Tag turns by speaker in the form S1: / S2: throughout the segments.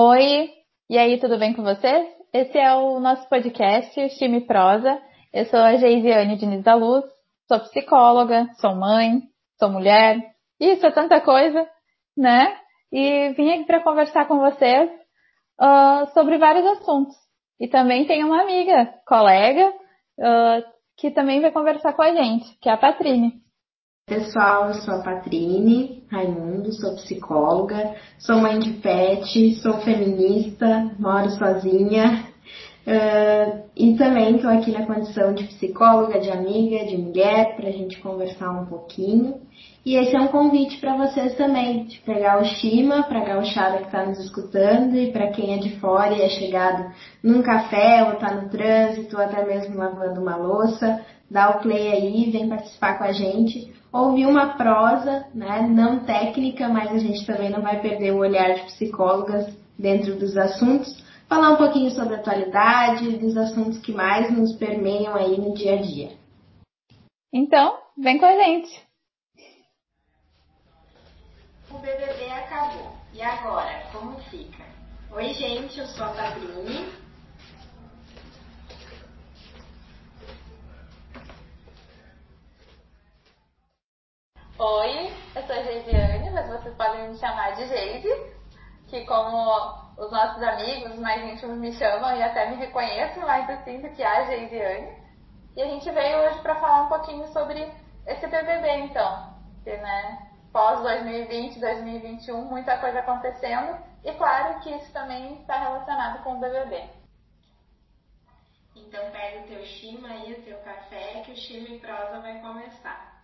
S1: Oi, e aí, tudo bem com vocês? Esse é o nosso podcast, o Time Prosa. Eu sou a Geisiane Diniz da Luz, sou psicóloga, sou mãe, sou mulher, isso é tanta coisa, né? E vim aqui para conversar com vocês uh, sobre vários assuntos. E também tenho uma amiga, colega, uh, que também vai conversar com a gente, que é a Patrine.
S2: Pessoal, eu sou a Patrine Raimundo, sou psicóloga, sou mãe de pet, sou feminista, moro sozinha uh, e também estou aqui na condição de psicóloga, de amiga, de mulher, para a gente conversar um pouquinho. E esse é um convite para vocês também, de pegar o Shima, para a gauchada que está nos escutando e para quem é de fora e é chegado num café ou está no trânsito ou até mesmo lavando uma louça, dá o play aí, vem participar com a gente ouvir uma prosa, né, não técnica, mas a gente também não vai perder o olhar de psicólogas dentro dos assuntos, falar um pouquinho sobre a atualidade, dos assuntos que mais nos permeiam aí no dia a dia.
S1: Então, vem com a gente.
S2: O BBB acabou. E agora, como fica? Oi, gente, eu sou a Padrini,
S1: Oi, eu sou a Geisiane, mas vocês podem me chamar de Geise, que como os nossos amigos mais íntimos me chamam e até me reconhecem mais assim do que a Geisiane. E a gente veio hoje para falar um pouquinho sobre esse BBB então, que né, pós 2020, 2021, muita coisa acontecendo e claro que isso também está relacionado com o BBB.
S2: Então pega o teu chima aí, o teu café, que o chima e prosa vai começar.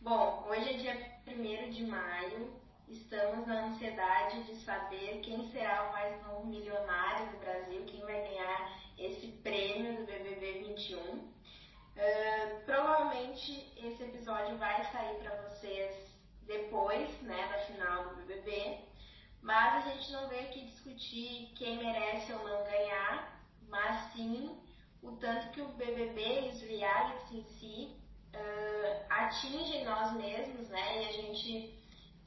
S2: Bom, hoje é dia 1 de maio, estamos na ansiedade de saber quem será o mais novo milionário do Brasil, quem vai ganhar esse prêmio do BBB 21. Uh, provavelmente esse episódio vai sair para vocês depois né, da final do BBB, mas a gente não veio aqui discutir quem merece ou não ganhar, mas sim o tanto que o BBB e os realities em si uh, atingem nós mesmos, né? E a gente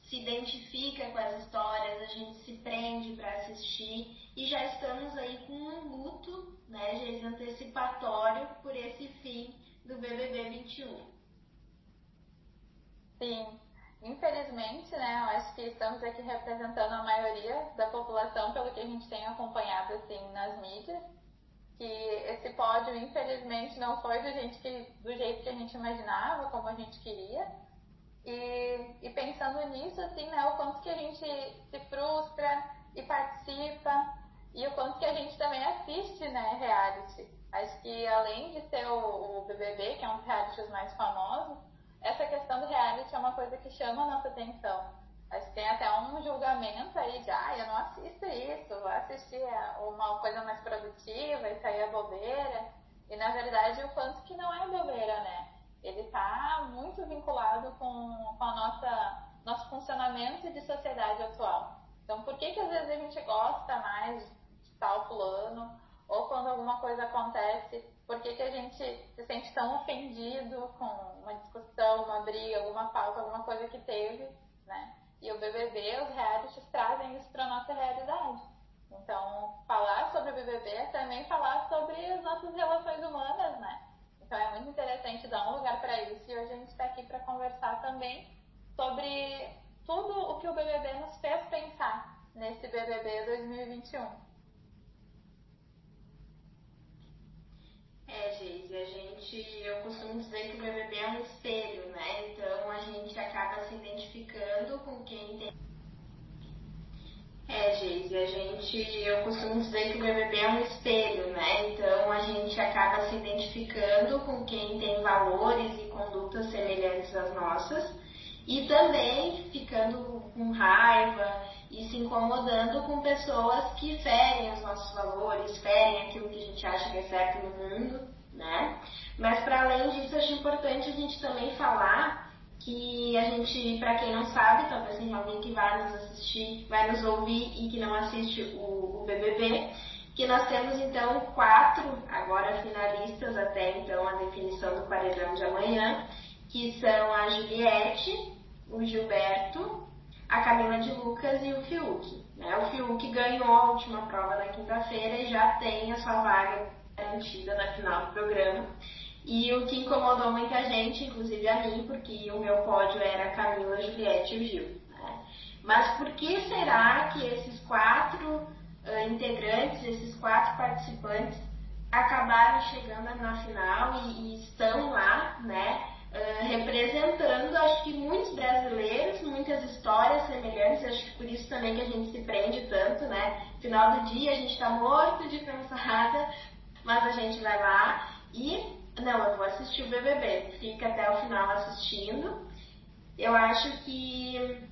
S2: se identifica com as histórias, a gente se prende para assistir e já estamos aí com um luto, né, gente, antecipatório por esse fim do BBB 21.
S1: Sim, infelizmente, né, eu acho que estamos aqui representando a maioria da população pelo que a gente tem acompanhado assim nas mídias que esse pódio, infelizmente, não foi do, gente que, do jeito que a gente imaginava, como a gente queria. E, e pensando nisso, assim, né, o quanto que a gente se frustra e participa, e o quanto que a gente também assiste, né, reality. Acho que além de ter o, o BBB, que é um dos realities mais famosos, essa questão do reality é uma coisa que chama a nossa atenção. Que tem até um julgamento aí de, ah, eu não assisto isso, vou assistir uma coisa mais produtiva, isso aí é bobeira. E na verdade o quanto que não é bobeira, né? Ele está muito vinculado com, com a nossa nosso funcionamento de sociedade atual. Então por que que às vezes a gente gosta mais de tal fulano? Ou quando alguma coisa acontece, por que, que a gente se sente tão ofendido com uma discussão, uma briga, alguma falta, alguma coisa que teve, né? E o BBB, os realities trazem isso para nossa realidade. Então, falar sobre o BBB é também falar sobre as nossas relações humanas, né? Então, é muito interessante dar um lugar para isso e hoje a gente está aqui para conversar também sobre tudo o que o BBB nos fez pensar nesse BBB 2021.
S2: É, Geise, a gente, eu costumo dizer que o BBB é um espelho, né? Então a gente acaba se identificando com quem tem. É, Geise, a gente, eu costumo dizer que o BBB é um espelho, né? Então a gente acaba se identificando com quem tem valores e condutas semelhantes às nossas e também ficando com raiva e se incomodando com pessoas que ferem os nossos valores, ferem aquilo que a gente acha que é certo no mundo, né? Mas para além disso, acho importante a gente também falar que a gente, para quem não sabe, talvez tenha alguém que vai nos assistir, vai nos ouvir e que não assiste o, o BBB, que nós temos então quatro agora finalistas até então a definição do paredão de amanhã, que são a Juliette, o Gilberto, a Camila de Lucas e o Fiuk. Né? O Fiuk ganhou a última prova na quinta-feira e já tem a sua vaga garantida na final do programa. E o que incomodou muita gente, inclusive a mim, porque o meu pódio era Camila, Juliette e o Gil. Né? Mas por que será que esses quatro uh, integrantes, esses quatro participantes, acabaram chegando na final e, e estão lá, né? Uh, representando, acho que muitos brasileiros, muitas histórias semelhantes, acho que por isso também que a gente se prende tanto, né? Final do dia a gente está morto de cansada, mas a gente vai lá e não, eu vou assistir o BBB. Fica até o final assistindo. Eu acho que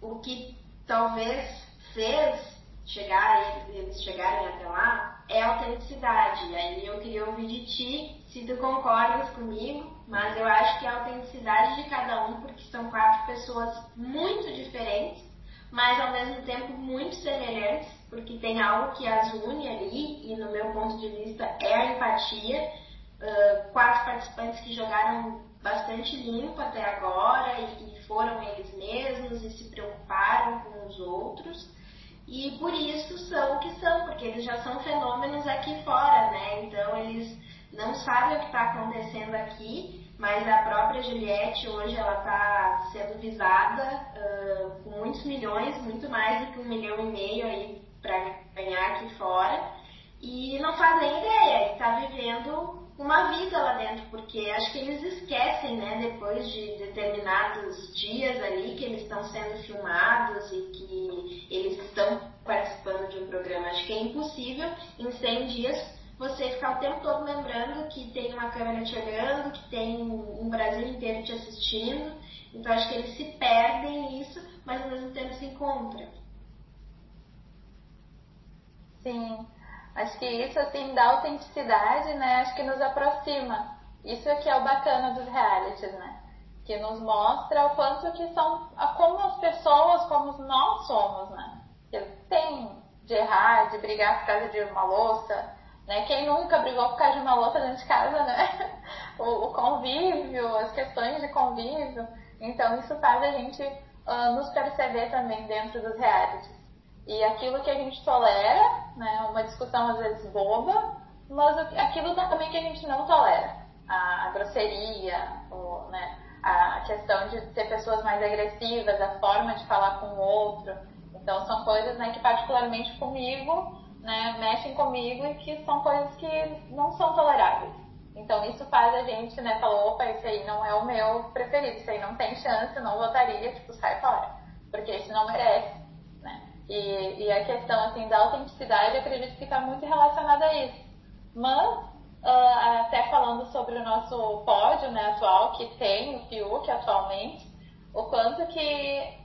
S2: o que talvez fez chegar, eles chegarem até lá é a autenticidade. E aí eu queria ouvir de ti se tu concordas comigo, mas eu acho que a autenticidade de cada um, porque são quatro pessoas muito diferentes, mas ao mesmo tempo muito semelhantes, porque tem algo que as une ali, e no meu ponto de vista é a empatia uh, quatro participantes que jogaram bastante limpo até agora e, e foram eles mesmos e se preocuparam com os outros. E por isso são o que são, porque eles já são fenômenos aqui fora, né? Então eles não sabem o que está acontecendo aqui, mas a própria Juliette hoje ela está sendo visada uh, com muitos milhões, muito mais do que um milhão e meio aí para ganhar aqui fora, e não fazem ideia, e está vivendo uma vida lá dentro, porque acho que eles esquecem, né, depois de determinados dias ali que eles estão sendo filmados e que eles estão participando de um programa. Acho que é impossível em 100 dias você ficar o tempo todo lembrando que tem uma câmera te olhando, que tem um Brasil inteiro te assistindo. Então acho que eles se perdem nisso, mas ao mesmo tempo se encontram.
S1: Sim. Acho que isso, assim, dá autenticidade, né? Acho que nos aproxima. Isso é que é o bacana dos realities, né? Que nos mostra o quanto que são, como as pessoas, como nós somos, né? Que tem de errar, de brigar por causa de uma louça, né? Quem nunca brigou por causa de uma louça dentro de casa, né? O, o convívio, as questões de convívio. Então, isso faz a gente uh, nos perceber também dentro dos realities. E aquilo que a gente tolera, né, uma discussão às vezes boba, mas aquilo também que a gente não tolera. A, a grosseria, o, né, a questão de ter pessoas mais agressivas, a forma de falar com o outro. Então são coisas né, que particularmente comigo, né, mexem comigo e que são coisas que não são toleráveis. Então isso faz a gente, né, falar, opa, esse aí não é o meu preferido, isso aí não tem chance, não votaria, tipo, sai fora. Porque esse não merece. E, e a questão assim da autenticidade, acredito que está muito relacionada a isso. Mas, uh, até falando sobre o nosso pódio né, atual, que tem o Fiuk atualmente, o quanto que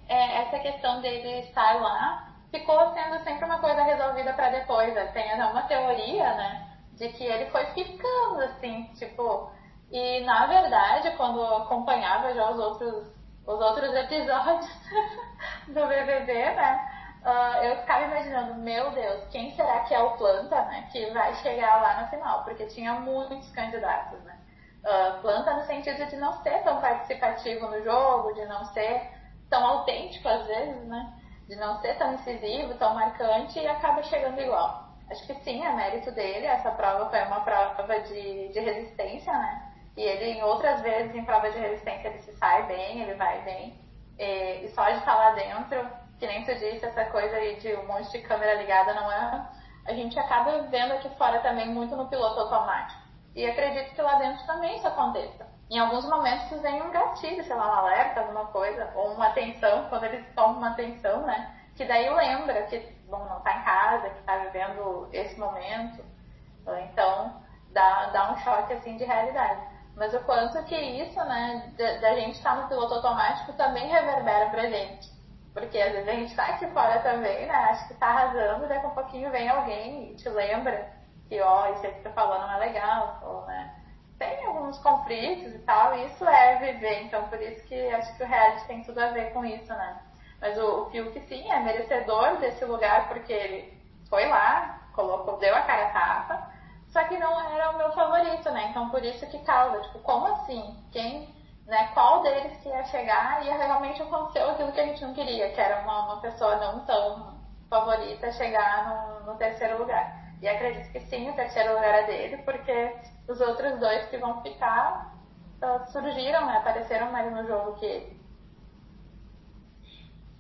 S1: é, essa questão dele estar lá ficou sendo sempre uma coisa resolvida para depois. Tem até uma teoria, né, de que ele foi ficando assim, tipo. E na verdade, quando acompanhava já os outros, os outros episódios do BBB, né, uh, eu ficava imaginando, meu Deus, quem será que é o planta, né, que vai chegar lá na final? Porque tinha muitos candidatos, né? Uh, planta no sentido de não ser tão participativo no jogo, de não ser tão autêntico às vezes, né? De não ser tão incisivo, tão marcante e acaba chegando igual. Acho que sim, é mérito dele. Essa prova foi uma prova de, de resistência, né? E ele, em outras vezes, em prova de resistência, ele se sai bem, ele vai bem. E, e só de estar lá dentro, que nem tu disse, essa coisa aí de um monte de câmera ligada não é. A gente acaba vendo aqui fora também muito no piloto automático. E acredito que lá dentro também isso aconteça. Em alguns momentos vem um gatilho, sei lá, um alerta, alguma coisa, ou uma atenção, quando eles tomam uma atenção, né? Que daí lembra que, bom, não tá em casa, que tá vivendo esse momento. Então, dá, dá um choque, assim, de realidade. Mas o quanto que isso, né, da gente estar tá no piloto automático também reverbera pra gente. Porque às vezes a gente tá aqui fora também, né? Acho que tá arrasando, daqui a pouquinho vem alguém e te lembra que, ó, isso aí que tá falando não é legal, ou, né? Tem alguns conflitos e tal, e isso é viver, então por isso que acho que o reality tem tudo a ver com isso, né? Mas o, o Fiuk, sim, é merecedor desse lugar porque ele foi lá, colocou, deu a cara a tapa, só que não era o meu favorito, né? Então por isso que causa, tipo, como assim? Quem né, qual deles que ia chegar e realmente aconteceu aquilo que a gente não queria, que era uma, uma pessoa não tão favorita chegar no, no terceiro lugar. E acredito que sim, o terceiro lugar é dele, porque os outros dois que vão ficar surgiram, né, apareceram mais no jogo que ele.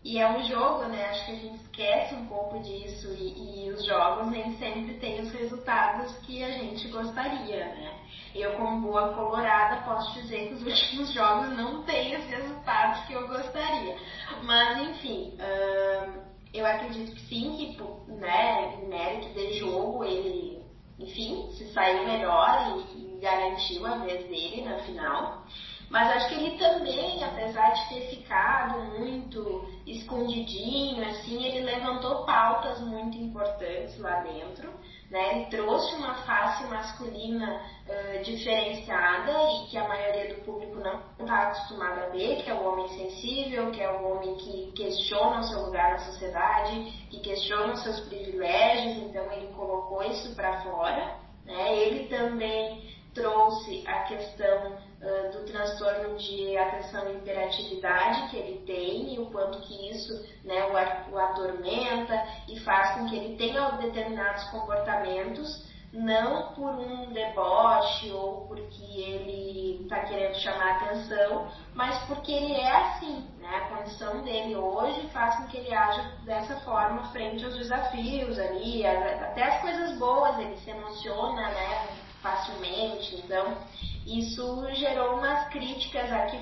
S2: E é um jogo, né? Acho que a gente esquece um pouco disso e, e, os jogos nem sempre têm os resultados que a gente gostaria, né? Eu, como boa colorada, posso dizer que os últimos jogos não têm os resultados que eu gostaria. Mas, enfim, uh, eu acredito que sim, que, né, mérito de jogo, ele, enfim, se saiu melhor e, e garantiu a vez dele na final. Mas acho que ele também, apesar de ter ficado muito escondidinho, assim, ele levantou pautas muito importantes lá dentro. Né? Trouxe uma face masculina uh, diferenciada e que a maioria do público não está acostumada a ver, que é o homem sensível, que é o homem que questiona o seu lugar na sociedade, que questiona os seus privilégios, então ele colocou isso para fora. Né? Ele também trouxe a questão uh, do transtorno de atenção e hiperatividade que ele tem e o quanto que isso né, o, o atormenta e faz com que ele tenha determinados comportamentos não por um deboche ou porque ele está querendo chamar atenção, mas porque ele é assim, né? A condição dele hoje faz com que ele haja dessa forma frente aos desafios ali, até as coisas boas, ele se emociona, né? facilmente. Então, isso gerou umas críticas aqui,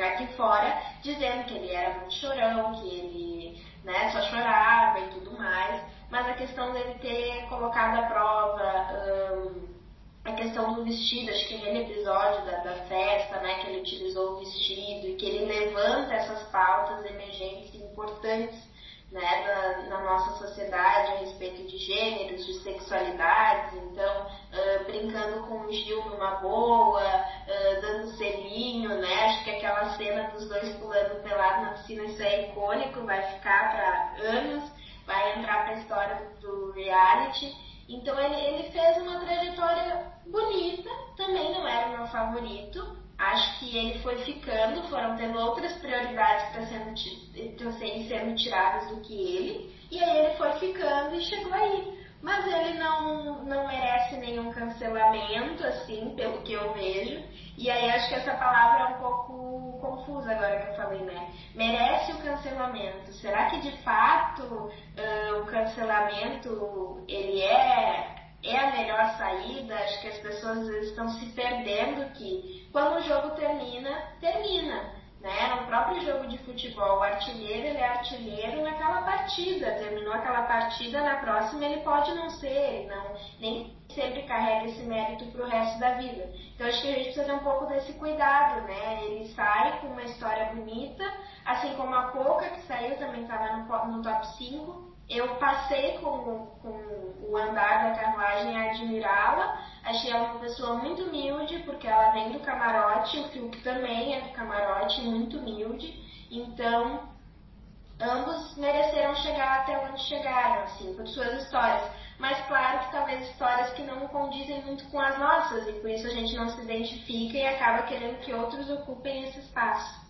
S2: aqui fora, dizendo que ele era muito chorão, que ele né, só chorava e tudo mais. Mas a questão dele ter colocado à prova hum, a questão do vestido, acho que naquele episódio da, da festa, né, que ele utilizou o vestido e que ele levanta essas pautas emergentes importantes né, na, na, nossa sociedade a respeito de gêneros, de sexualidades, então uh, brincando com o Gil numa boa, uh, dando selinho, né? Acho que aquela cena dos dois pulando pelado na piscina, isso é icônico, vai ficar para anos, vai entrar para a história do reality. Então ele, ele fez uma trajetória bonita, também não era o meu favorito, acho que ele foi ficando, foram tendo outras prioridades para sendo, sendo tiradas do que ele, e aí ele foi ficando e chegou aí. Mas ele não, não merece nenhum cancelamento, assim, pelo que eu vejo. E aí acho que essa palavra é um pouco confusa agora que eu falei, né? Merece o cancelamento. Será que de fato uh, o cancelamento ele é é a melhor saída. Acho que as pessoas estão se perdendo que quando o jogo termina, termina. Né? No próprio jogo de futebol, o artilheiro ele é artilheiro naquela partida. Terminou aquela partida, na próxima ele pode não ser, não, nem sempre carrega esse mérito para o resto da vida. Então acho que a gente precisa ter um pouco desse cuidado, né? Ele sai com uma história bonita, assim como a Poca, que saiu, também estava no, no top 5 eu passei com, com o andar da carruagem a admirá-la. Achei ela uma pessoa muito humilde, porque ela vem do camarote, o Fiuk também é do camarote, muito humilde. Então, ambos mereceram chegar até onde chegaram, assim, por suas histórias. Mas claro que talvez histórias que não condizem muito com as nossas, e por isso a gente não se identifica e acaba querendo que outros ocupem esse espaço.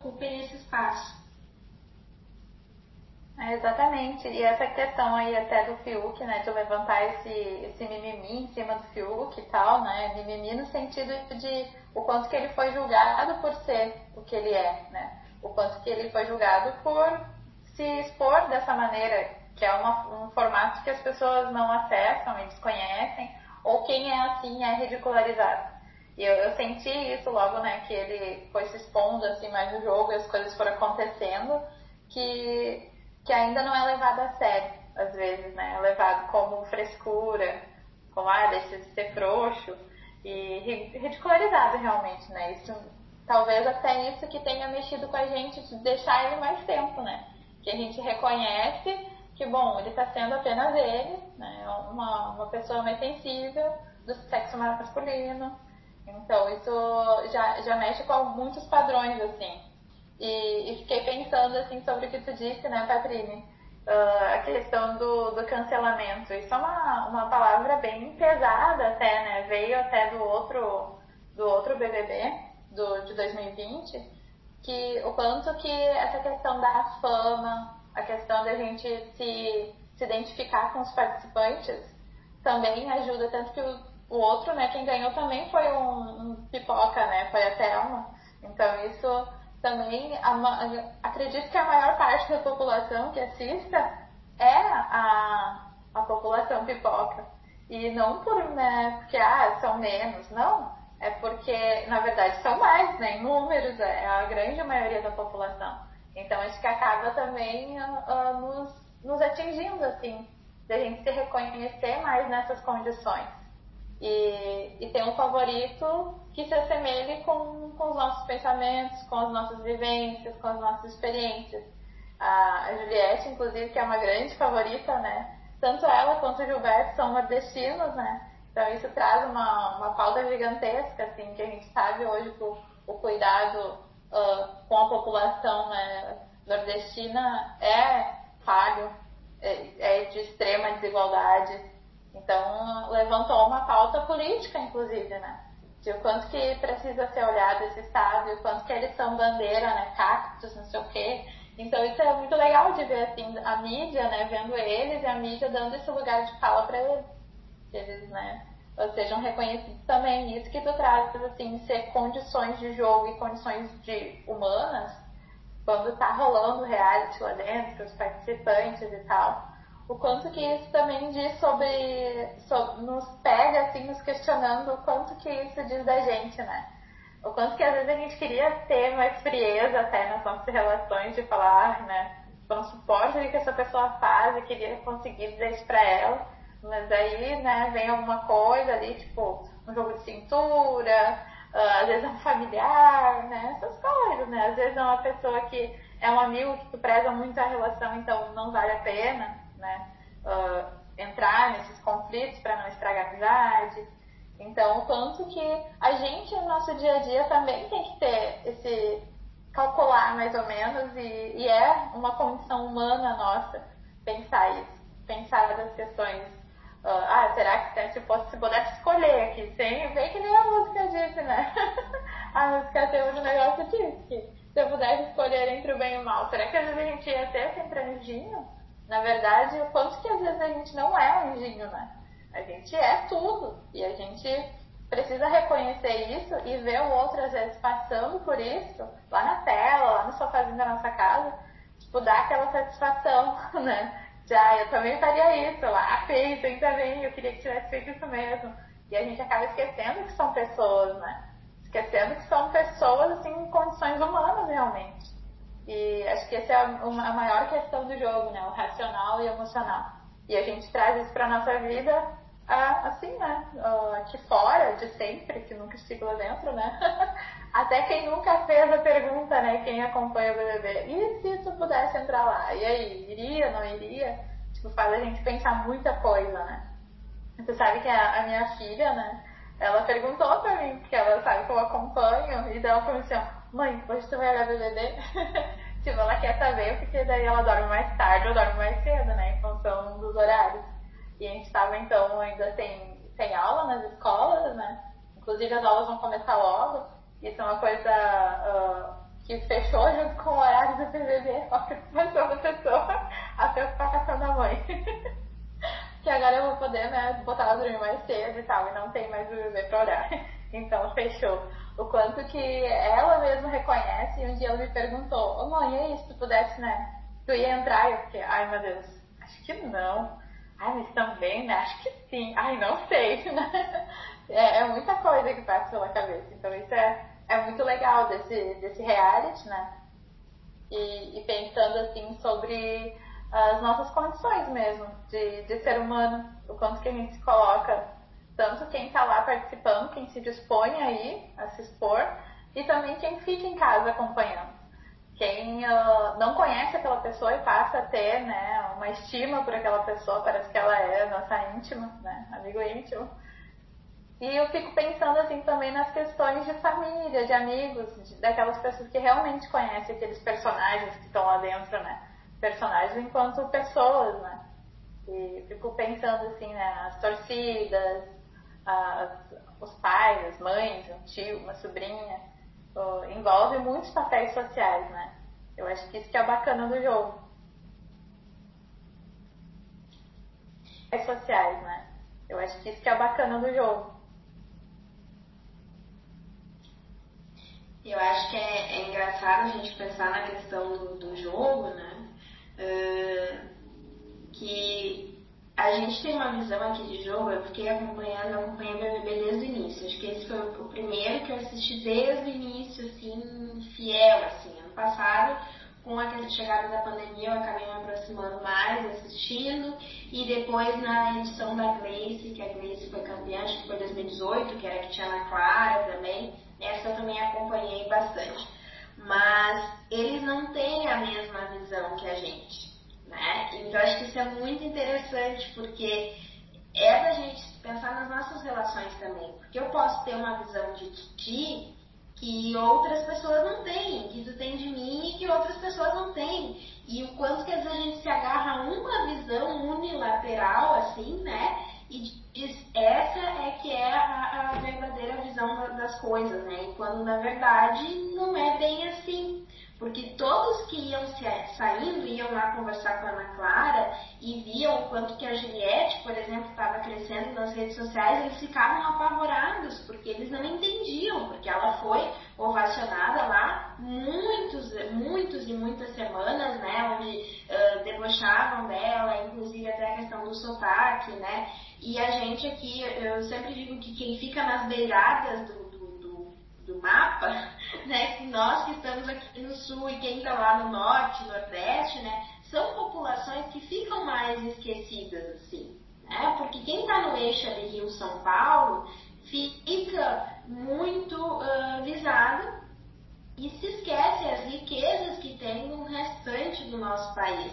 S2: Ocupem esse espaço.
S1: É, exatamente. E essa questão aí até do Fiuk, né, de levantar esse, esse mimimi em cima do Fiuk e tal, né, mimimi no sentido de o quanto que ele foi julgado por ser o que ele é, né, o quanto que ele foi julgado por se expor dessa maneira, que é uma, um formato que as pessoas não acessam e desconhecem, ou quem é assim é ridicularizado. E eu, eu senti isso logo, né, que ele foi se expondo assim mais no jogo e as coisas foram acontecendo, que que ainda não é levado a sério, às vezes, né? É levado como frescura, como, ah, deixa de ser frouxo, e ridicularizado realmente, né? Isso, talvez até isso que tenha mexido com a gente, de deixar ele mais tempo, né? Que a gente reconhece que, bom, ele está sendo apenas ele, né? Uma, uma pessoa mais sensível, do sexo masculino. Então, isso já, já mexe com muitos padrões, assim. E, e, fiquei pensando assim sobre o que tu disse, né, Patrine? Uh, a questão do, do cancelamento. Isso é uma, uma palavra bem pesada até, né? Veio até do outro, do outro BBB. do, de 2020, que o quanto que essa questão da fama, a questão da gente se, se identificar com os participantes, também ajuda, tanto que o, o outro, né, quem ganhou também foi um, um pipoca, né, foi a Thelma. Então isso também, a, acredito que a maior parte da população que assista é a, a população pipoca. E não por, né, porque ah, são menos, não. É porque, na verdade, são mais, né, em números, é a grande maioria da população. Então, acho que acaba também uh, nos, nos atingindo, assim, de a gente se reconhecer mais nessas condições. E, e ter um favorito que se assemelhe com, com os nossos pensamentos, com as nossas vivências, com as nossas experiências. A, Juliette, inclusive, que é uma grande favorita, né? Tanto ela quanto o Gilberto são nordestinos, né? Então isso traz uma, uma pauta gigantesca, assim, que a gente sabe hoje que o, o cuidado uh, com a população né, nordestina é falho, é, é de extrema desigualdade. Então levantou uma pauta política, inclusive, né? De o quanto que precisa ser olhado esse estado, e o quanto que eles são bandeira, né? Cactos, não sei o quê. Então isso é muito legal de ver assim a mídia, né, vendo eles e a mídia dando esse lugar de fala para eles, que eles, né, sejam reconhecidos também. Isso que tu traz, assim, ser condições de jogo e condições de humanas, quando tá rolando reality lá dentro, os participantes e tal, o quanto que isso também diz sobre, sobre nos pega assim, nos questionando o quanto que isso diz da gente, né? O quanto que às vezes a gente queria ter mais frieza até nas nossas relações, de falar, né? Suporto o que essa pessoa faz e queria conseguir dizer isso pra ela. Mas aí, né, vem alguma coisa ali, tipo, um jogo de cintura, uh, às vezes é um familiar, né? Essas coisas, né? Às vezes é uma pessoa que é um amigo que tu preza muito a relação, então não vale a pena, né? Uh, entrar nesses conflitos para não estragar a amizade. Então, o quanto que a gente no nosso dia a dia também tem que ter esse calcular mais ou menos e, e é uma condição humana nossa pensar isso, pensar das questões. Uh, ah, será que se, fosse, se pudesse escolher aqui, sem ver que nem a música disse, né? a música tem um negócio disso, que se eu pudesse escolher entre o bem e o mal, será que a gente ia ter sempre anjinho? Na verdade, o quanto que às vezes a gente não é anjinho, né? A gente é tudo e a gente precisa reconhecer isso e ver o outro às vezes passando por isso, lá na tela, lá no sofazinho da nossa casa, tipo, dar aquela satisfação, né? Já, eu também faria isso, lá fez, eu também, eu queria que tivesse feito isso mesmo. E a gente acaba esquecendo que são pessoas, né? Esquecendo que são pessoas, assim, em condições humanas, realmente. E acho que essa é a, maior questão do jogo, né? O racional e emocional. E a gente traz isso pra nossa vida assim, né? Aqui fora, de sempre, que nunca estive lá dentro, né? Até quem nunca fez a pergunta, né? Quem acompanha o BBB. E se tu pudesse entrar lá? E aí, iria, não iria? Tipo, faz a gente pensar muita coisa, né? Tu sabe que a, a minha filha, né? Ela perguntou pra mim, porque ela sabe que eu acompanho, e daí ela falou assim, mãe, hoje tu vai olhar BBB? tipo, ela quer saber, porque daí ela dorme mais tarde, eu dormo mais cedo, né? Em função dos horários. E a gente estava, então, ainda tem, tem aula nas escolas, né? Inclusive as aulas vão começar logo. Isso é uma coisa uh, que fechou junto com o horário do PVB, a preocupação da pessoa, a preocupação da mãe. que agora eu vou poder, né, botar ela dormir mais cedo e tal, e não tem mais o bebê pra olhar. Então fechou. O quanto que ela mesma reconhece, e um dia ela me perguntou, ô oh, mãe, e aí, se tu pudesse, né, tu ia entrar? E eu fiquei, ai meu Deus, acho que não. Ai, mas também, né? Acho que sim. Ai, não sei, né? É, é, muita coisa que passa pela cabeça. Então isso é, é muito legal desse, desse reality, né? E, e pensando assim sobre as nossas condições mesmo de, de ser humano, o quanto que a gente se coloca, tanto quem está lá participando, quem se dispõe aí a se expor, e também quem fica em casa acompanhando quem uh, não conhece aquela pessoa e passa a ter né, uma estima por aquela pessoa, parece que ela é nossa íntima, né, amigo íntimo. E eu fico pensando assim também nas questões de família, de amigos, de, daquelas pessoas que realmente conhecem aqueles personagens que estão lá dentro, né? Personagens enquanto pessoas, né? E fico pensando assim, né, as torcidas, as, os pais, as mães, um tio, uma sobrinha uh, envolve muitos papéis sociais, né? Eu acho que isso que é bacana do jogo. Papéis sociais, né? Eu acho que isso que é bacana do jogo.
S2: Eu acho que é, é engraçado a gente pensar na questão do, do jogo, né? Uh, que a gente tem uma visão aqui de jogo, eu fiquei acompanhando, eu acompanhei o BBB desde o início. Acho que esse foi o primeiro que eu assisti desde o início, assim, fiel, assim. Ano passado, com a chegada da pandemia, eu acabei me aproximando mais, assistindo. E depois na edição da Gleice, que a Gleice foi campeã, acho que foi 2018, que era que tinha na Clara também. Essa eu também acompanhei bastante. Mas eles não têm a mesma visão que a gente. Né? Então acho que isso é muito interessante porque é da gente pensar nas nossas relações também. Porque eu posso ter uma visão de ti que outras pessoas não têm, que tu tem de mim e que outras pessoas não têm. E o quanto que às vezes a gente se agarra a uma visão unilateral, assim, né? E diz, essa é que é a, a verdadeira visão das coisas, né? E quando na verdade não é bem assim. Porque todos que iam saindo, iam lá conversar com a Ana Clara e viam o quanto que a Juliette, por exemplo, estava crescendo nas redes sociais, eles ficavam apavorados, porque eles não entendiam, porque ela foi ovacionada lá muitos, muitos e muitas semanas, né, onde uh, debochavam dela, inclusive até a questão do sotaque, né, e a gente aqui, eu sempre digo que quem fica nas beiradas do do mapa, né, que nós que estamos aqui no sul e quem está lá no norte, nordeste, né, são populações que ficam mais esquecidas, assim, né, porque quem está no eixo ali Rio-São Paulo fica muito uh, visado e se esquece as riquezas que tem no restante do nosso país.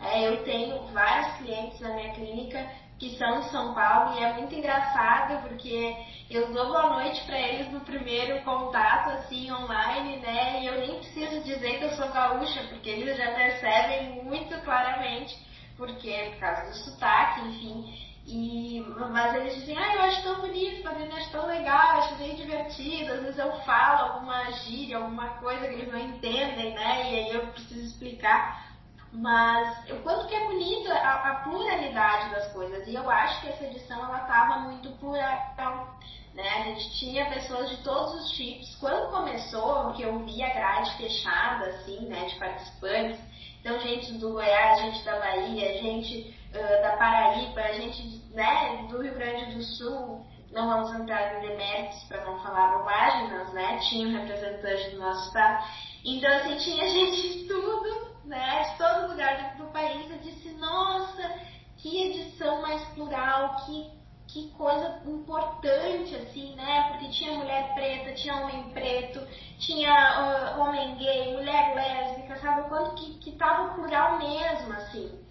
S2: É, eu tenho vários clientes na minha clínica que são de São Paulo e é muito engraçado porque eu dou boa noite para eles no primeiro contato assim online, né? E eu nem preciso dizer que eu sou gaúcha porque eles já percebem muito claramente porque por causa do sotaque, enfim. E, mas eles dizem, ah, eu acho tão bonito, eu acho tão legal, acho bem divertido. Às vezes eu falo alguma gíria, alguma coisa que eles não entendem, né? E aí eu preciso explicar. Mas o quanto que é bonito a, a, pluralidade das coisas. E eu acho que essa edição ela estava muito plural. Né? A gente tinha pessoas de todos os tipos. Quando começou, que eu vi a grade fechada, assim, né, de participantes, então gente do Goiás, gente da Bahia, gente uh, da Paraíba, gente né, do Rio Grande do Sul, não vamos entrar em deméritos para não falar bobagens, né? Tinha um representante do nosso estado. Então, assim, tinha gente de tudo né, de todo lugar do país, eu disse, nossa, que edição mais plural, que, que coisa importante, assim, né? Porque tinha mulher preta, tinha homem preto, tinha uh, homem gay, mulher lésbica, sabe? Quanto que, que tava plural mesmo, assim.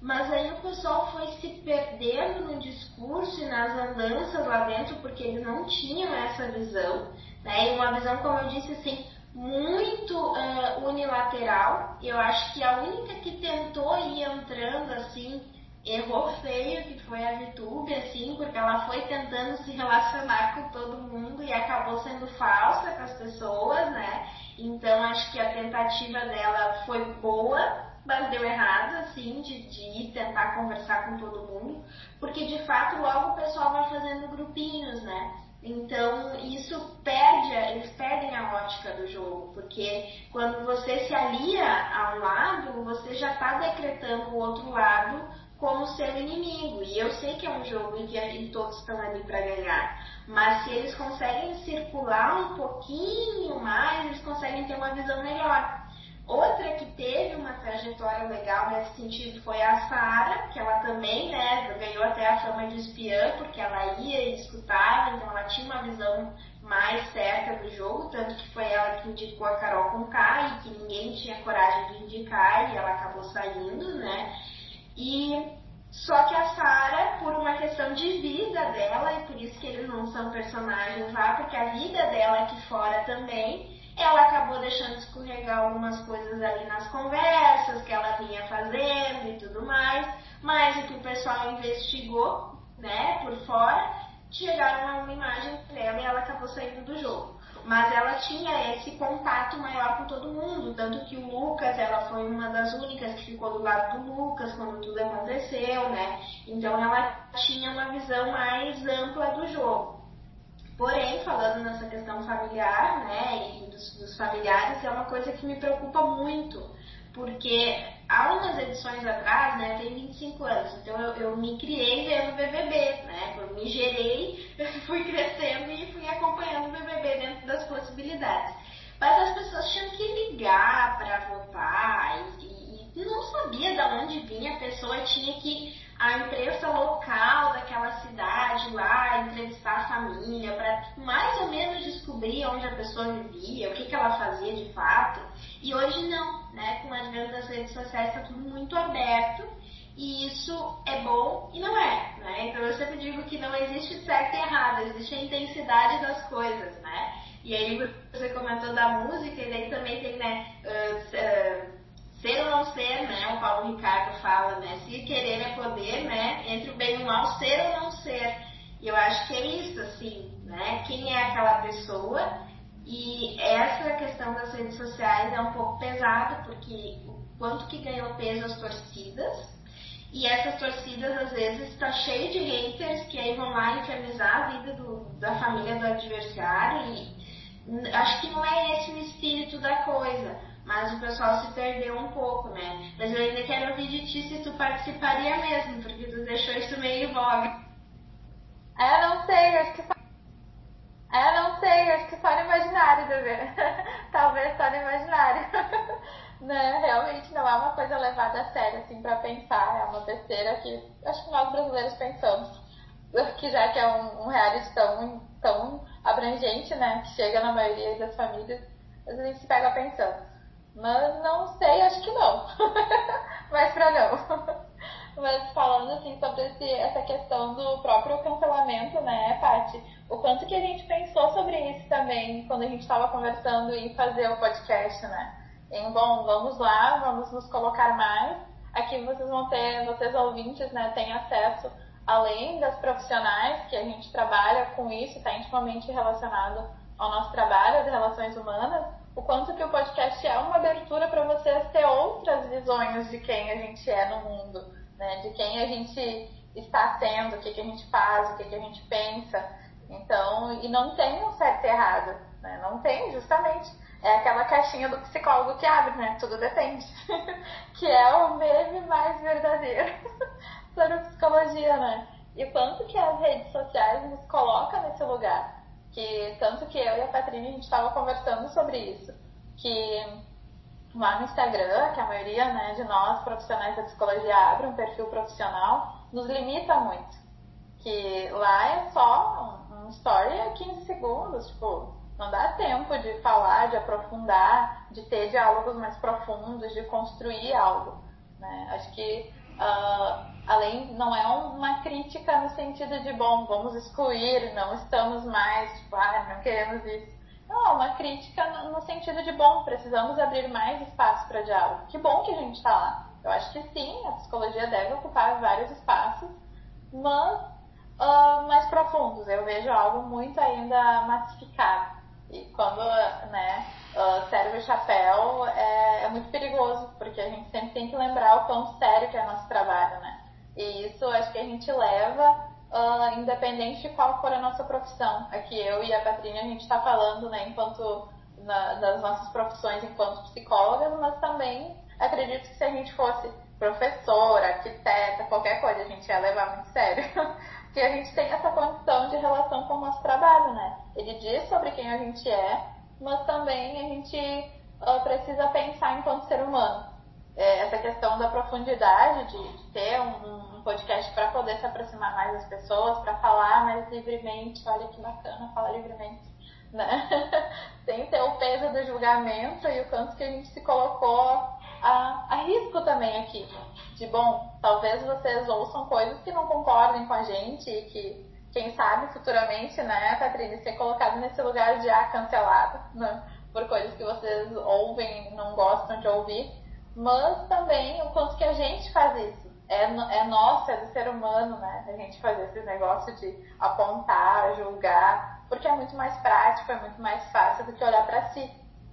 S2: Mas aí o pessoal foi se perdendo no discurso e nas andanças lá dentro, porque eles não tinham essa visão, né? E uma visão, como eu disse, assim, muito uh, unilateral. Eu acho que a única que tentou ir entrando assim, errou feio, que foi a Vitube, assim, porque ela foi tentando se relacionar com todo mundo e acabou sendo falsa com as pessoas, né? Então acho que a tentativa dela foi boa, mas deu errado, assim, de, de ir tentar conversar com todo mundo, porque de fato logo o pessoal vai fazendo grupinhos, né? Então, isso perde, eles perdem a ótica do jogo, porque quando você se alia a um lado, você já está decretando o outro lado como seu inimigo. E eu sei que é um jogo em que todos estão ali para ganhar, mas se eles conseguem circular um pouquinho mais, eles conseguem ter uma visão melhor. Outra que teve uma trajetória legal nesse sentido foi a Sara, que ela também né, ganhou até a fama de espiã, porque ela ia e escutava, então ela tinha uma visão mais certa do jogo, tanto que foi ela que indicou a Carol com K e que ninguém tinha coragem de indicar e ela acabou saindo, né? E só que a Sara, por uma questão de vida dela, e por isso que eles não são personagens lá, porque a vida dela aqui fora também ela acabou deixando escorregar algumas coisas ali nas conversas que ela vinha fazendo e tudo mais, mas o que o pessoal investigou, né, por fora, chegaram a uma imagem dela e ela acabou saindo do jogo. mas ela tinha esse contato maior com todo mundo, tanto que o Lucas, ela foi uma das únicas que ficou do lado do Lucas quando tudo aconteceu, né? Então ela tinha uma visão mais ampla do jogo. Porém, falando nessa questão familiar, né, e dos, dos familiares, é uma coisa que me preocupa muito, porque há umas edições atrás, né, tem 25 anos, então eu, eu me criei vendo BBB, né, eu me gerei, fui crescendo e fui acompanhando o BBB dentro das possibilidades. Mas as pessoas tinham que ligar para votar e, e, não sabia de onde vinha, a pessoa tinha que a imprensa local daquela cidade lá entrevistar a família para mais ou menos descobrir onde a pessoa vivia, o que, que ela fazia de fato. E hoje não, né? Com o advento das redes sociais está tudo muito aberto e isso é bom e não é, né? Então eu sempre digo que não existe certo e errado, existe a intensidade das coisas, né? E aí você comentou da música e daí também tem, né? Uh, uh, ser ou não ser, né? O Paulo Ricardo fala, né? Se querer é poder, né? Entre o bem e o mal, ser ou não ser. E eu acho que é isso, assim, né? Quem é aquela pessoa e essa questão das redes sociais é um pouco pesada, porque o quanto que ganhou peso as torcidas, e essas torcidas às vezes está cheio de haters que aí vão lá infernizar a vida do, da família do adversário e acho que não é esse o espírito da coisa, mas o pessoal se perdeu um pouco, né? Mas eu ainda quero ouvir de ti se tu participaria mesmo, porque tu deixou isso meio voga.
S1: É, não sei, acho que é, não sei, acho que só no imaginário, bebê. Talvez só no imaginário. né? Realmente não é uma coisa levada a sério, assim, pra pensar. É uma besteira que acho que nós brasileiros pensamos. Que já que é um, um reality tão, tão abrangente, né? Que chega na maioria das famílias, a gente se pega pensando. Mas não sei, acho que não. Mas pra não. Mas falando assim sobre esse, essa questão do próprio cancelamento, né, Paty? O quanto que a gente pensou sobre isso também quando a gente estava conversando em fazer o podcast, né? Em, bom, vamos lá, vamos nos colocar mais. Aqui vocês vão ter, vocês ouvintes, né, têm acesso, além das profissionais, que a gente trabalha com isso, está intimamente relacionado ao nosso trabalho, as relações humanas, o quanto que o podcast é uma abertura para vocês ter outras visões de quem a gente é no mundo né? De quem a gente está sendo, o que, que a gente faz, o que, que a gente pensa. Então, e não tem um certo e errado, né? Não tem, justamente. É aquela caixinha do psicólogo que abre, né? Tudo depende. que é o meme mais verdadeiro sobre psicologia, né? E quanto que as redes sociais nos colocam nesse lugar. Que tanto que eu e a Patrícia a gente estava conversando sobre isso. Que lá no Instagram, que a maioria né, de nós, profissionais da psicologia, abre um perfil profissional, nos limita muito. Que lá é só um, story a 15 segundos, tipo, não dá tempo de falar, de aprofundar, de ter diálogos mais profundos, de construir algo. Né? Acho que uh, além não é uma crítica no sentido de bom, vamos excluir, não estamos mais, tipo, ah, não queremos isso. Não, é uma crítica no sentido de, bom, precisamos abrir mais espaço para diálogo. Que bom que a gente está lá. Eu acho que sim, a psicologia deve ocupar vários espaços, mas uh, mais profundos. Eu vejo algo muito ainda massificado. E quando né, uh, serve o chapéu, é, é, muito perigoso, porque a gente sempre tem que lembrar o quão sério que é nosso trabalho, né? E isso acho que a gente leva uh, independente de qual for a nossa profissão. Aqui eu e a Patrícia a gente está falando, né, enquanto na, das nossas profissões enquanto psicólogas, mas também acredito que se a gente fosse professora, arquiteta, qualquer coisa, a gente ia levar muito sério. Porque a gente tem essa condição de relação com o nosso trabalho, né? Ele diz sobre quem a gente é, mas também a gente uh, precisa pensar enquanto ser humano. É, essa questão da profundidade, de, de ter um, um podcast para poder se aproximar mais das pessoas, para falar mais livremente. Olha que bacana falar livremente, né? Sem ter o peso do julgamento e o quanto que a gente se colocou a, a risco também aqui. De bom, talvez vocês ouçam coisas que não concordem com a gente e que, quem sabe, futuramente, né, Catrine, ser colocado nesse lugar de ah, cancelado, né? Por coisas que vocês ouvem não gostam de ouvir. Mas também o quanto que a gente faz isso é, é nosso, é do ser humano, né? A gente fazer esse negócio de apontar, julgar, porque é muito mais prático, é muito mais fácil do que olhar para si.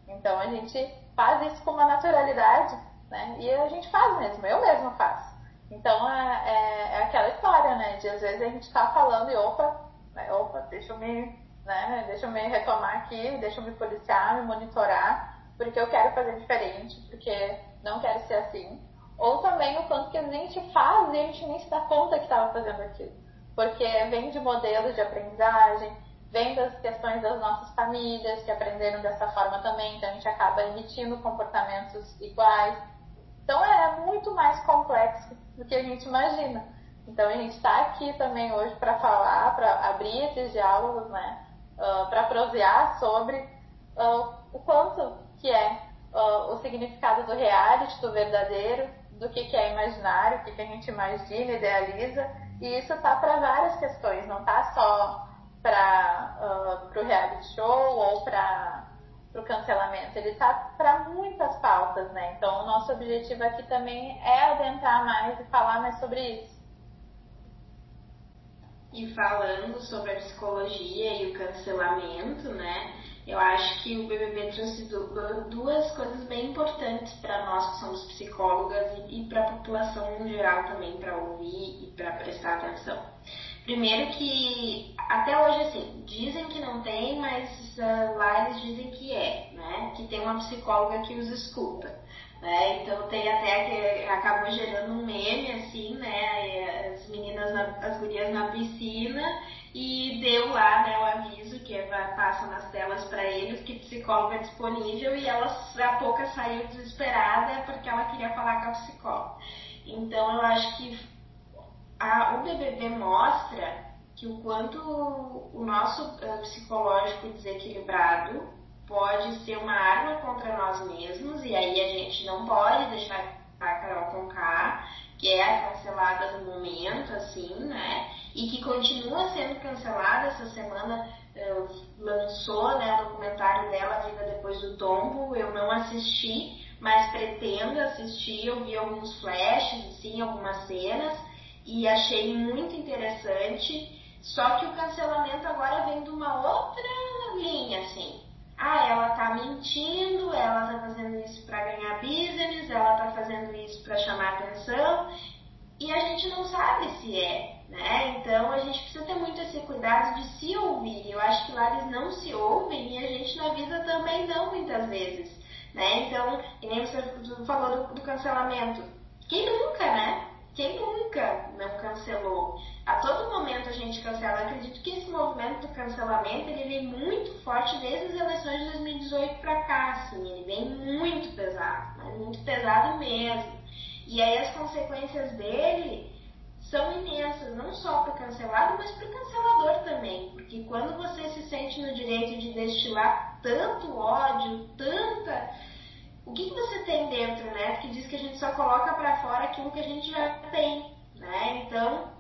S1: Então a gente faz isso com uma naturalidade, né? E a gente faz mesmo, eu mesma faço. Então é, é, é aquela história, né? De às vezes a gente tá falando e opa, né? opa, deixa eu me, né? Deixa eu me retomar aqui, deixa eu me policiar, me monitorar, porque eu quero fazer diferente, porque não quero ser assim. Ou também o quanto que a gente faz e a gente nem se dá conta que estava fazendo aquilo. Porque vem de modelos de aprendizagem, vem das questões das nossas famílias que aprenderam dessa forma também, então a gente acaba emitindo comportamentos iguais. Então é muito mais complexo do que a gente imagina. Então a gente está aqui também hoje para falar, para abrir esses diálogos, né? Uh, para prosear sobre uh, o quanto que é uh, o significado do reality, do verdadeiro, do que, que é imaginário, o que, que a gente imagina, idealiza. E isso tá para várias questões, não tá só para uh, o reality show ou para o cancelamento. Ele tá para muitas pautas, né? Então o nosso objetivo aqui também é adentrar mais e falar mais sobre isso.
S2: E falando sobre a psicologia e o cancelamento, né? Eu acho que o BBB trouxe duas coisas bem importantes para nós que somos psicólogas e para a população no geral também para ouvir e para prestar atenção. Primeiro que até hoje assim dizem que não tem, mas uh, lá eles dizem que é, né? Que tem uma psicóloga que os escuta. Né? Então tem até que acabou gerando um meme assim, né? As meninas, na, as gurias na piscina e deu lá né, o aviso que passa nas telas para eles que psicóloga é disponível e ela a pouco saiu desesperada porque ela queria falar com a psicóloga. Então eu acho que a, o BBB mostra que o quanto o nosso uh, psicológico desequilibrado pode ser uma arma contra nós mesmos, e aí a gente não pode deixar a Carol Conká, que é a cancelada do momento, assim, né? E que continua sendo cancelada essa semana. Uh, lançou né, o documentário dela, Vida Depois do Tombo. Eu não assisti, mas pretendo assistir. Eu vi alguns flashes, assim, algumas cenas, e achei muito interessante. Só que o cancelamento agora vem de uma outra linha, assim. Ah, ela tá mentindo, ela tá fazendo isso para ganhar business, ela tá fazendo isso para chamar atenção e a gente não sabe se é, né? Então a gente precisa ter muito esse cuidado de se ouvir. Eu acho que lá eles não se ouvem e a gente na vida também não muitas vezes, né? Então, e nem você falou do, do cancelamento. Quem nunca, né? Quem nunca não cancelou? A todo momento a gente cancela. Eu acredito que esse movimento do cancelamento ele vem muito forte desde as eleições de 2018 para cá, assim. Ele vem muito pesado, mas muito pesado mesmo. E aí as consequências dele são imensas, não só para o cancelado, mas para o cancelador também. Porque quando você se sente no direito de destilar tanto ódio, tanta o que, que você tem dentro, né? Que diz que a gente só coloca para fora aquilo que a gente já tem, né? Então,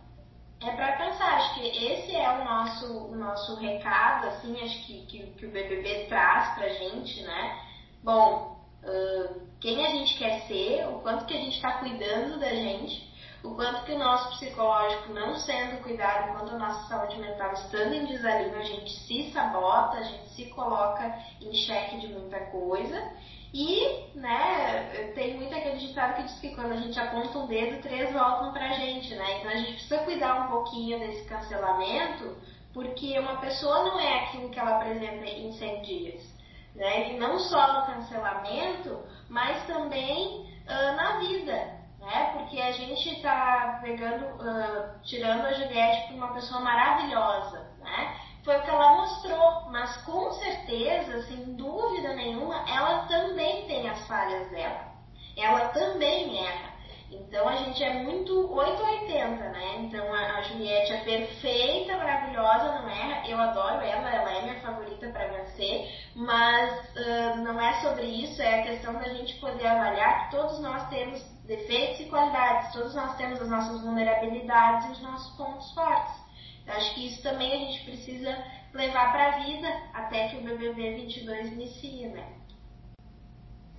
S2: é para pensar, acho que esse é o nosso, o nosso recado, assim, acho que, que, que o BBB traz pra gente, né? Bom, uh, quem a gente quer ser, o quanto que a gente está cuidando da gente, o quanto que o nosso psicológico não sendo cuidado, o quanto a nossa saúde mental estando em desalinho, a gente se sabota, a gente se coloca em xeque de muita coisa e, né, tem muito aquele ditado que diz que quando a gente aponta um dedo, três voltam pra gente, né? Então a gente precisa cuidar um pouquinho desse cancelamento, porque uma pessoa não é aquilo que ela apresenta em 100 dias, né? E não só no cancelamento, mas também uh, na vida, né? Porque a gente está pegando, uh, tirando a Juliette por uma pessoa maravilhosa, né? foi o que ela mostrou, mas com certeza, sem dúvida nenhuma, ela também tem as falhas dela. Ela também erra. Então a gente é muito 880, né? Então a, Juliette é perfeita, maravilhosa, não erra. Eu adoro ela, ela é minha favorita para vencer, mas uh, não é sobre isso, é a questão da gente poder avaliar que todos nós temos defeitos e qualidades, todos nós temos as nossas vulnerabilidades e os nossos pontos fortes. Eu acho que isso também a gente precisa levar para a vida até que o BBB 22 inicie, né?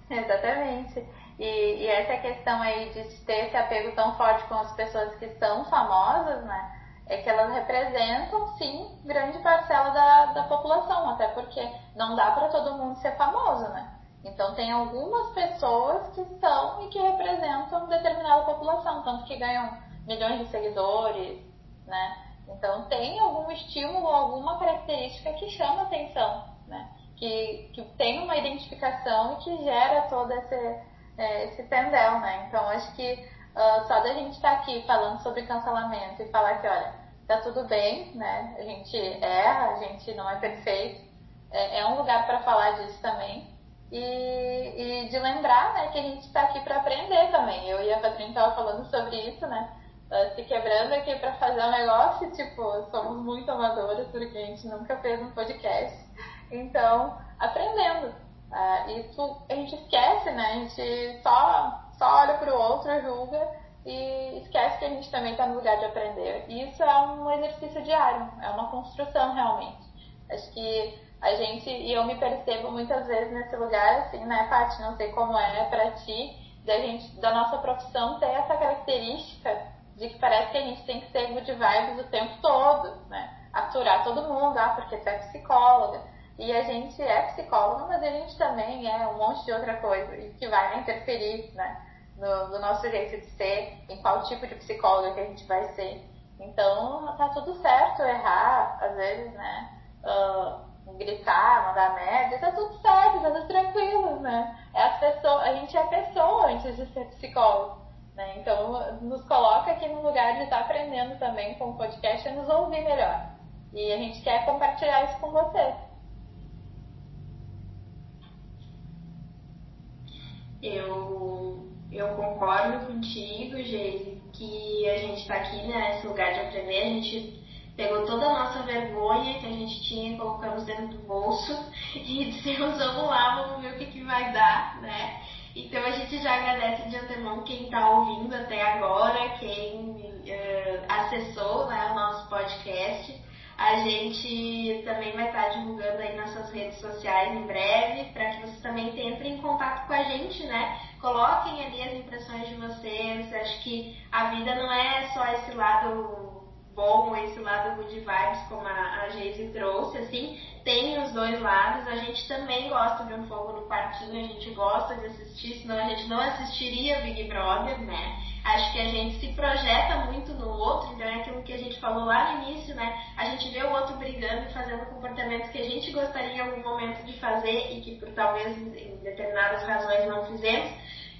S1: Exatamente. E, e essa questão aí de ter esse apego tão forte com as pessoas que são famosas, né? É que elas representam, sim, grande parcela da, da população, até porque não dá para todo mundo ser famoso, né? Então tem algumas pessoas que são e que representam determinada população, tanto que ganham milhões de seguidores, né? Então tem algum estímulo, alguma característica que chama atenção, né? Que, que tem uma identificação e que gera todo esse, é, esse pendel, né? Então acho que uh, só da gente estar tá aqui falando sobre cancelamento e falar que, olha, tá tudo bem, né? A gente erra, a gente não é perfeito, é, é um lugar para falar disso também. E, e, de lembrar né, que a gente está aqui para aprender também. Eu e a Patrícia estavam falando sobre isso, né? Uh, se quebrando aqui para fazer um negócio, tipo, somos muito amadoras porque a gente nunca fez um podcast. Então, aprendendo. Uh, isso a gente esquece, né? A gente só, só olha para o outro, julga e esquece que a gente também está no lugar de aprender. E isso é um exercício diário, é uma construção realmente. Acho que a gente, e eu me percebo muitas vezes nesse lugar assim, né, Paty? Não sei como é para ti, da gente, da nossa profissão ter essa característica de que parece que a gente tem que ser good vibes o tempo todo, né? Aturar todo mundo, ah, porque tu é psicóloga. E a gente é psicóloga, mas a gente também é um monte de outra coisa e que vai interferir, né? No, no nosso jeito de ser, em qual tipo de psicóloga que a gente vai ser. Então, tá tudo certo errar, às vezes, né? Uh, gritar, mandar merda, tá tudo certo, tá tudo tranquilo, né? É as pessoas, a gente é pessoa antes de ser psicólogo, né? Então nos coloca aqui no lugar de estar tá aprendendo também com o podcast e nos ouvir melhor. E a gente quer compartilhar isso com vocês.
S2: Eu, eu concordo contigo, Geise, que a gente está aqui né, nesse lugar de aprender, a gente pegou toda a nossa vergonha que a gente tinha colocamos dentro do bolso e dissemos, vamos lá, vamos ver o que, que vai dar, né? Então a gente já agradece de antemão quem está ouvindo até agora, quem uh, acessou né, o nosso podcast. A gente também vai estar divulgando aí nas suas redes sociais em breve, para que vocês também entrem em contato com a gente, né? Coloquem ali as impressões de vocês. Acho que a vida não é só esse lado bom, esse lado good vibes, como a, a Geise trouxe, assim, tem os dois lados. A gente também gosta de um fogo no quartinho, a gente gosta de assistir, senão a gente não assistiria Big Brother, né? Acho que a gente se projeta muito no outro, então é aquilo que a gente falou lá no início, né? A gente vê o outro brigando e fazendo comportamentos que a gente gostaria em algum momento de fazer e que por talvez em determinadas razões não fizemos.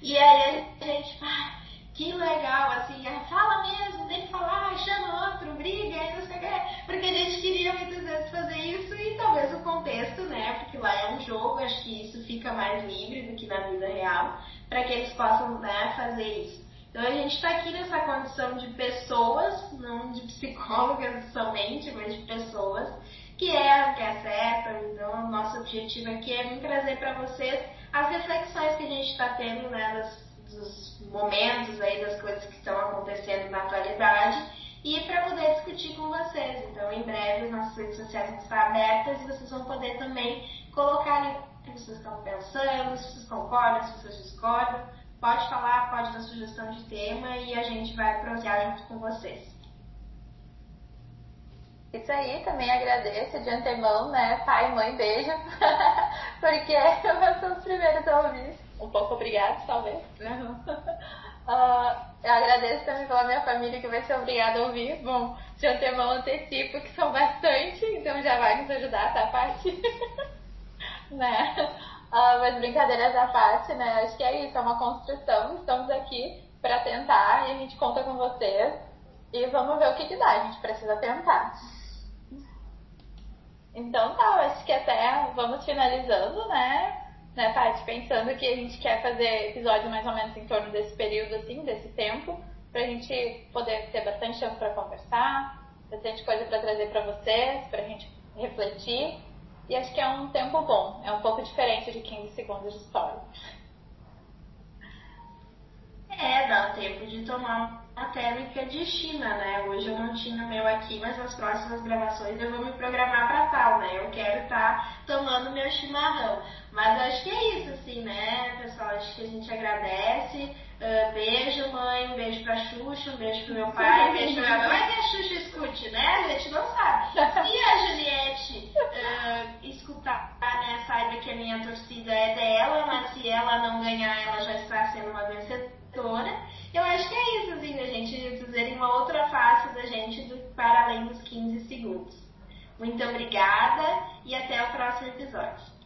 S2: E aí a gente, ah, que legal, assim, ah, fala mesmo, tem que falar, chama outro, briga, e não sei o que, porque a gente queria muitas vezes fazer isso e talvez o contexto, né, porque lá é um jogo, acho que isso fica mais livre do que na vida real, para que eles possam, né, fazer isso. Então a gente está aqui nessa condição de pessoas, não de psicólogas somente, mas de pessoas, que é o que é certo. Então o nosso objetivo aqui é trazer para vocês as reflexões que a gente está tendo, né, das dos momentos aí das coisas que estão acontecendo na atualidade e para poder discutir com vocês. Então, em breve, as nossas redes sociais vão estar abertas e vocês vão poder também colocar o que vocês estão pensando, se vocês concordam, se vocês discordam. Pode falar, pode dar sugestão de tema e a gente vai prosear junto com vocês.
S1: Isso aí, também agradeço de antemão, né? Pai, mãe, beijo, porque eu sou os primeiros a ouvir um pouco obrigada, talvez. Uh, eu agradeço também pela minha família que vai ser obrigada a ouvir. Bom, de antemão antecipo que são bastante, então já vai nos ajudar, tá, Paty? né? Uh, mas brincadeiras à parte, né? Acho que é isso, é uma construção. Estamos aqui para tentar e a gente conta com vocês. E vamos ver o que, que dá, a gente precisa tentar. Então tá, acho que até vamos finalizando, né? Né, Paty? Pensando que a gente quer fazer episódio mais ou menos em torno desse período, assim, desse tempo, pra gente poder ter bastante tempo para conversar, bastante coisa para trazer para vocês, pra gente refletir. E acho que é um tempo bom, é um pouco diferente de 15 segundos de história.
S2: É, dá tempo de tomar a térmica de China, né? Hoje eu não tinha meu aqui, mas nas próximas gravações eu vou me programar para tal, né? Eu quero estar tá tomando meu chimarrão. Mas acho que é isso, assim, né, pessoal? Acho que a gente agradece. Uh, beijo, mãe, um beijo pra Xuxa, um beijo pro meu pai, beijo pra minha mãe. Vai que a Xuxa escute, né? A gente não sabe. Se a Juliette uh, escutar, né, saiba que a minha torcida é dela, mas se ela não ganhar, ela já está sendo uma vencedora. Eu acho que é isso, assim, a gente dizer uma outra face da gente do, para além dos 15 segundos. Muito obrigada e até o próximo episódio.